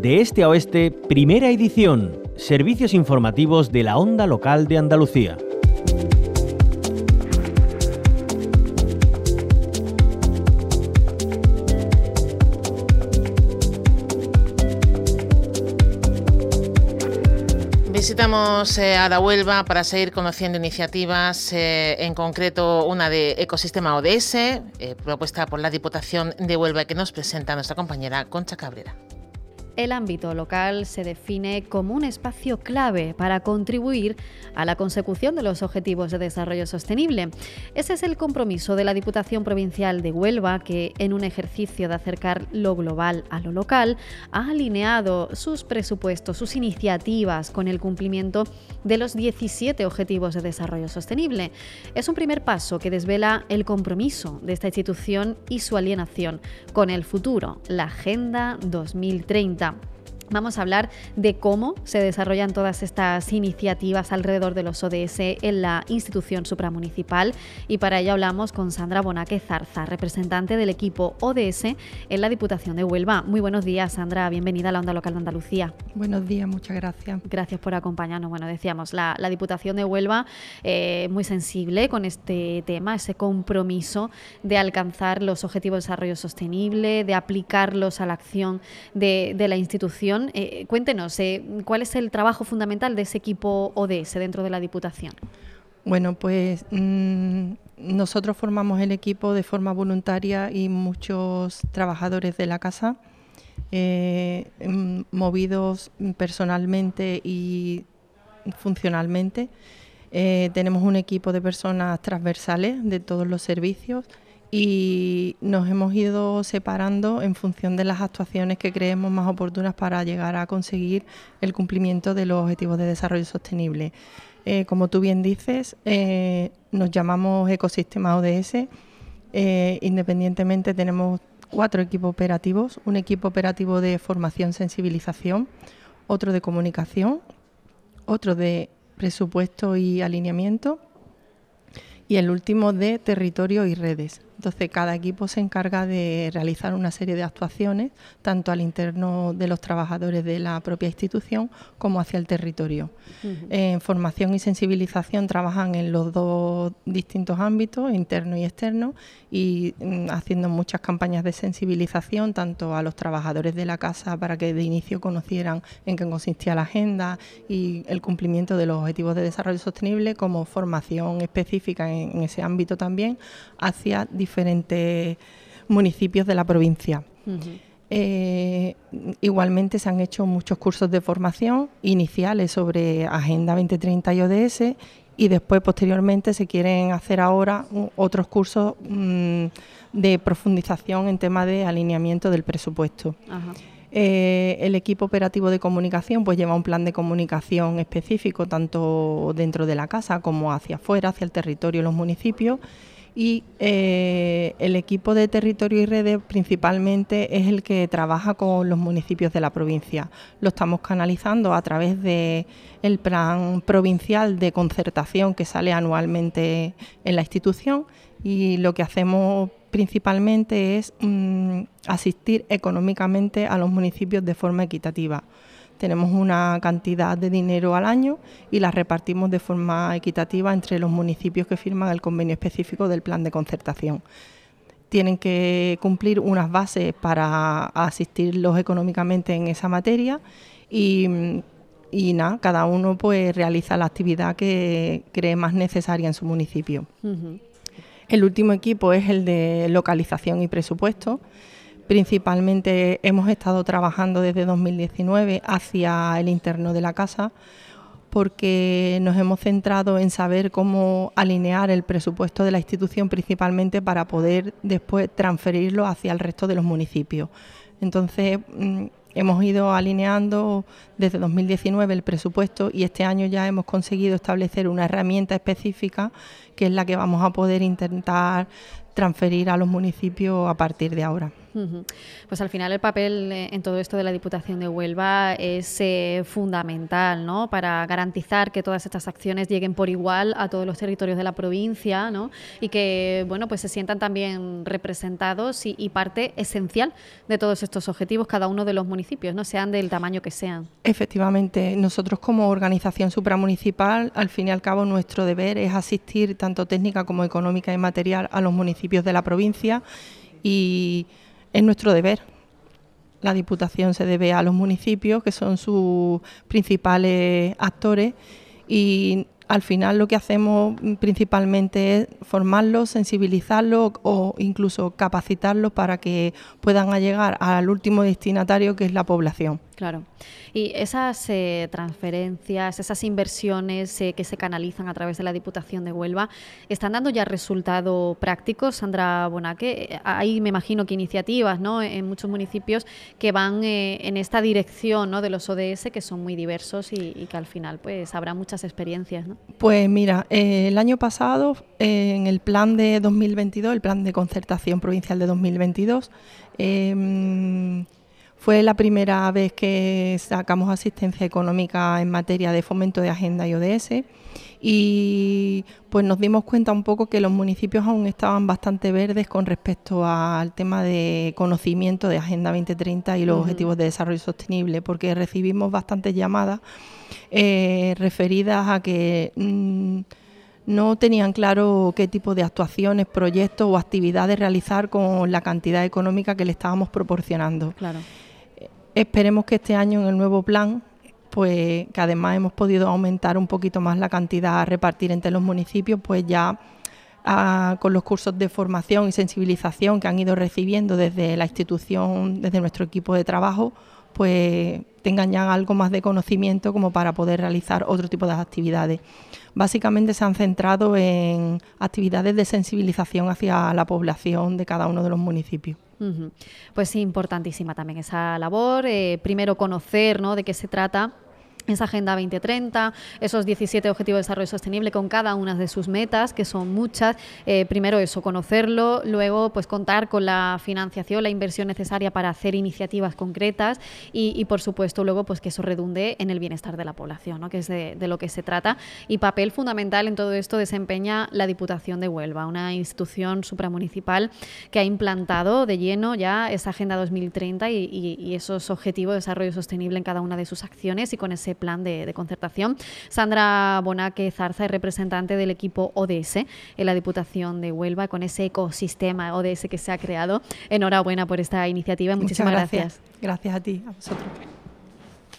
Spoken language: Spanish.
De este a oeste, primera edición. Servicios informativos de la onda local de Andalucía. Visitamos eh, a la Huelva para seguir conociendo iniciativas, eh, en concreto una de Ecosistema ODS, eh, propuesta por la Diputación de Huelva que nos presenta nuestra compañera Concha Cabrera. El ámbito local se define como un espacio clave para contribuir a la consecución de los Objetivos de Desarrollo Sostenible. Ese es el compromiso de la Diputación Provincial de Huelva, que en un ejercicio de acercar lo global a lo local, ha alineado sus presupuestos, sus iniciativas con el cumplimiento de los 17 Objetivos de Desarrollo Sostenible. Es un primer paso que desvela el compromiso de esta institución y su alienación con el futuro, la Agenda 2030. 사람 Vamos a hablar de cómo se desarrollan todas estas iniciativas alrededor de los ODS en la institución supramunicipal y para ello hablamos con Sandra Bonaque Zarza, representante del equipo ODS en la Diputación de Huelva. Muy buenos días, Sandra, bienvenida a la Onda Local de Andalucía. Buenos días, muchas gracias. Gracias por acompañarnos. Bueno, decíamos, la, Diputación de Huelva eh, muy sensible con este tema, ese compromiso de alcanzar los objetivos de desarrollo sostenible, de aplicarlos a la acción de la institución eh, cuéntenos, eh, ¿cuál es el trabajo fundamental de ese equipo ODS dentro de la Diputación? Bueno, pues mm, nosotros formamos el equipo de forma voluntaria y muchos trabajadores de la casa, eh, mm, movidos personalmente y funcionalmente. tenemos un equipo de personas transversales de todos los servicios y nos hemos ido separando en función de las actuaciones que creemos más oportunas para llegar a conseguir el cumplimiento de los objetivos de desarrollo sostenible. Eh, como tú bien dices, eh, nos llamamos Ecosistema ODS. Eh, independientemente tenemos cuatro equipos operativos, un equipo operativo de formación, sensibilización, otro de comunicación, otro de presupuesto y alineamiento y el último de territorio y redes. Entonces, cada equipo se encarga de realizar una serie de actuaciones, tanto al interno de los trabajadores de la propia institución como hacia el territorio. En formación y sensibilización trabajan en los dos distintos ámbitos, interno y externo, y mm, haciendo muchas campañas de sensibilización, tanto a los trabajadores de la casa para que de inicio conocieran en qué consistía la agenda y el cumplimiento de los objetivos de desarrollo sostenible, como formación específica en, ese ámbito también hacia diferentes diferentes municipios de la provincia. Eh, igualmente se han hecho muchos cursos de formación iniciales sobre Agenda 2030 y ODS y después posteriormente se quieren hacer ahora otros cursos mm, de profundización en tema de alineamiento del presupuesto. Eh, el equipo operativo de comunicación pues lleva un plan de comunicación específico tanto dentro de la casa como hacia afuera, hacia el territorio y los municipios y eh, el equipo de territorio y redes principalmente es el que trabaja con los municipios de la provincia. Lo estamos canalizando a través de el plan provincial de concertación que sale anualmente en la institución y lo que hacemos principalmente es mm, asistir económicamente a los municipios de forma equitativa. Tenemos una cantidad de dinero al año y la repartimos de forma equitativa entre los municipios que firman el convenio específico del plan de concertación. Tienen que cumplir unas bases para asistirlos económicamente en esa materia y, nada, cada uno pues realiza la actividad que cree más necesaria en su municipio. El último equipo es el de localización y presupuesto Principalmente hemos estado trabajando desde 2019 hacia el interno de la casa porque nos hemos centrado en saber cómo alinear el presupuesto de la institución principalmente para poder después transferirlo hacia el resto de los municipios. Entonces, mm, hemos ido alineando desde 2019 el presupuesto y este año ya hemos conseguido establecer una herramienta específica que es la que vamos a poder intentar transferir a los municipios a partir de ahora. Pues al final el papel eh, en todo esto de la Diputación de Huelva es eh, fundamental, ¿no? Para garantizar que todas estas acciones lleguen por igual a todos los territorios de la provincia, ¿no? Y que, bueno, pues se sientan también representados y, parte esencial de todos estos objetivos, cada uno de los municipios, ¿no? Sean del tamaño que sean. Efectivamente, nosotros como organización supramunicipal, al fin y al cabo, nuestro deber es asistir tanto técnica como económica y material a los municipios de la provincia y es nuestro deber. La Diputación se debe a los municipios, que son sus principales actores, y al final lo que hacemos principalmente es formarlos, sensibilizarlos o incluso capacitarlos para que puedan llegar al último destinatario que es la población. Claro. Y esas eh, transferencias, esas inversiones eh, que se canalizan a través de la Diputación de Huelva, ¿están dando ya resultados prácticos, Sandra Bonaque? Hay, me imagino, que iniciativas ¿no? en muchos municipios que van eh, en esta dirección ¿no? de los ODS, que son muy diversos y, que al final pues habrá muchas experiencias. ¿no? Pues mira, el año pasado, en el plan de 2022, el plan de concertación provincial de 2022, fue la primera vez que sacamos asistencia económica en materia de fomento de agenda y ODS y pues nos dimos cuenta un poco que los municipios aún estaban bastante verdes con respecto al tema de conocimiento de Agenda 2030 y los objetivos de desarrollo sostenible, porque recibimos bastantes llamadas eh, referidas a que mm, no tenían claro qué tipo de actuaciones, proyectos o actividades realizar con la cantidad económica que le estábamos proporcionando. Claro. Esperemos que este año en el nuevo plan, pues que además hemos podido aumentar un poquito más la cantidad a repartir entre los municipios, pues ya ah, con los cursos de formación y sensibilización que han ido recibiendo desde la institución, desde nuestro equipo de trabajo, pues tengan ya algo más de conocimiento como para poder realizar otro tipo de actividades. Básicamente se han centrado en actividades de sensibilización hacia la población de cada uno de los municipios. Pues importantísima también esa labor. Eh, primero conocer ¿no? de qué se trata esa Agenda 2030, esos 17 Objetivos de Desarrollo Sostenible con cada una de sus metas, que son muchas. Eh, primero eso, conocerlo, luego pues contar con la financiación, la inversión necesaria para hacer iniciativas concretas y, por supuesto luego pues que eso redunde en el bienestar de la población, ¿no? que es de, lo que se trata. Y papel fundamental en todo esto desempeña la Diputación de Huelva, una institución supramunicipal que ha implantado de lleno ya esa Agenda 2030 y, y esos Objetivos de Desarrollo Sostenible en cada una de sus acciones y con ese plan de, concertación. Sandra Bonaque Zarza es representante del equipo ODS en la Diputación de Huelva con ese ecosistema ODS que se ha creado. Enhorabuena por esta iniciativa. Muchísimas gracias. Gracias a ti, a vosotros.